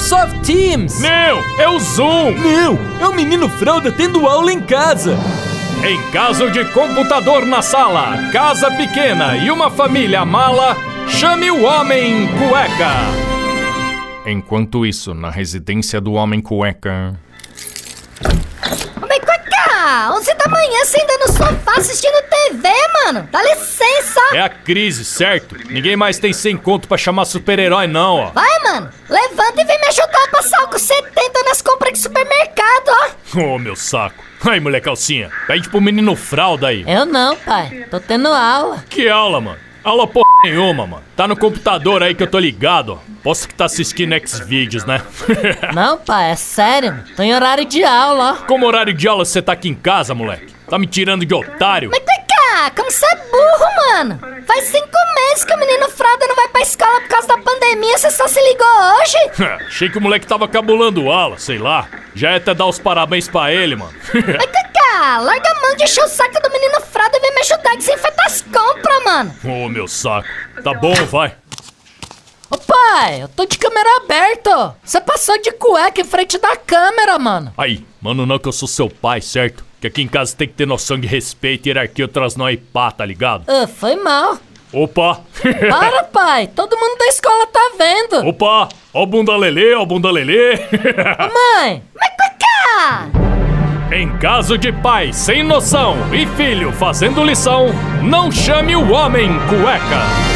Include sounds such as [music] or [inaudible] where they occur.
Microsoft Teams! Não, é o Zoom! Não, é o menino fralda tendo aula em casa! Em caso de computador na sala, casa pequena e uma família mala, chame o Homem Cueca! Enquanto isso, na residência do Homem Cueca. Homem Cueca! 11 da manhã você ainda no sofá assistindo TV, mano! Dá licença! É a crise, certo? Ninguém mais tem 100 conto pra chamar super-herói, não, ó. Vai, mano! Levanta e vem me ajudar a passar álcool 70 nas compras de supermercado, ó! Ô, meu saco. Aí, mulher calcinha, pede pro menino fralda aí. Eu não, pai. Tô tendo aula. Que aula, mano? Aula porra nenhuma, mano. Tá no computador aí que eu tô ligado, ó. Posso que tá assistindo X-Vídeos, né? [laughs] Não, pai, é sério. Tô em horário de aula, ó. Como horário de aula você tá aqui em casa, moleque? Tá me tirando de otário? Mas Cueca, como você é burro, mano! Faz cinco meses que o menino fralda não vai pra escola por causa da pandemia, você só se ligou hoje? [laughs] Achei que o moleque tava cabulando aula, sei lá. Já ia até dar os parabéns pra ele, mano. Mas Cueca, larga a mão de encher o saco do menino fralda e vem me ajudar a desinfetar as compras, mano! Ô, meu saco. Tá bom, vai. Ô, pai, eu tô de câmera aberta. Você passou de cueca em frente da câmera, mano. Aí, mano, não que eu sou seu pai, certo? Que aqui em casa tem que ter noção de respeito, hierarquia, outras não aí pá, tá ligado? Ah, foi mal. Opa! Para, [laughs] pai. Todo mundo da escola tá vendo. Opa! Ó o bunda lelê, ó o bunda lelê! [laughs] Mãe, Mas Cueca! Em caso de pai sem noção e filho fazendo lição, não chame o homem cueca!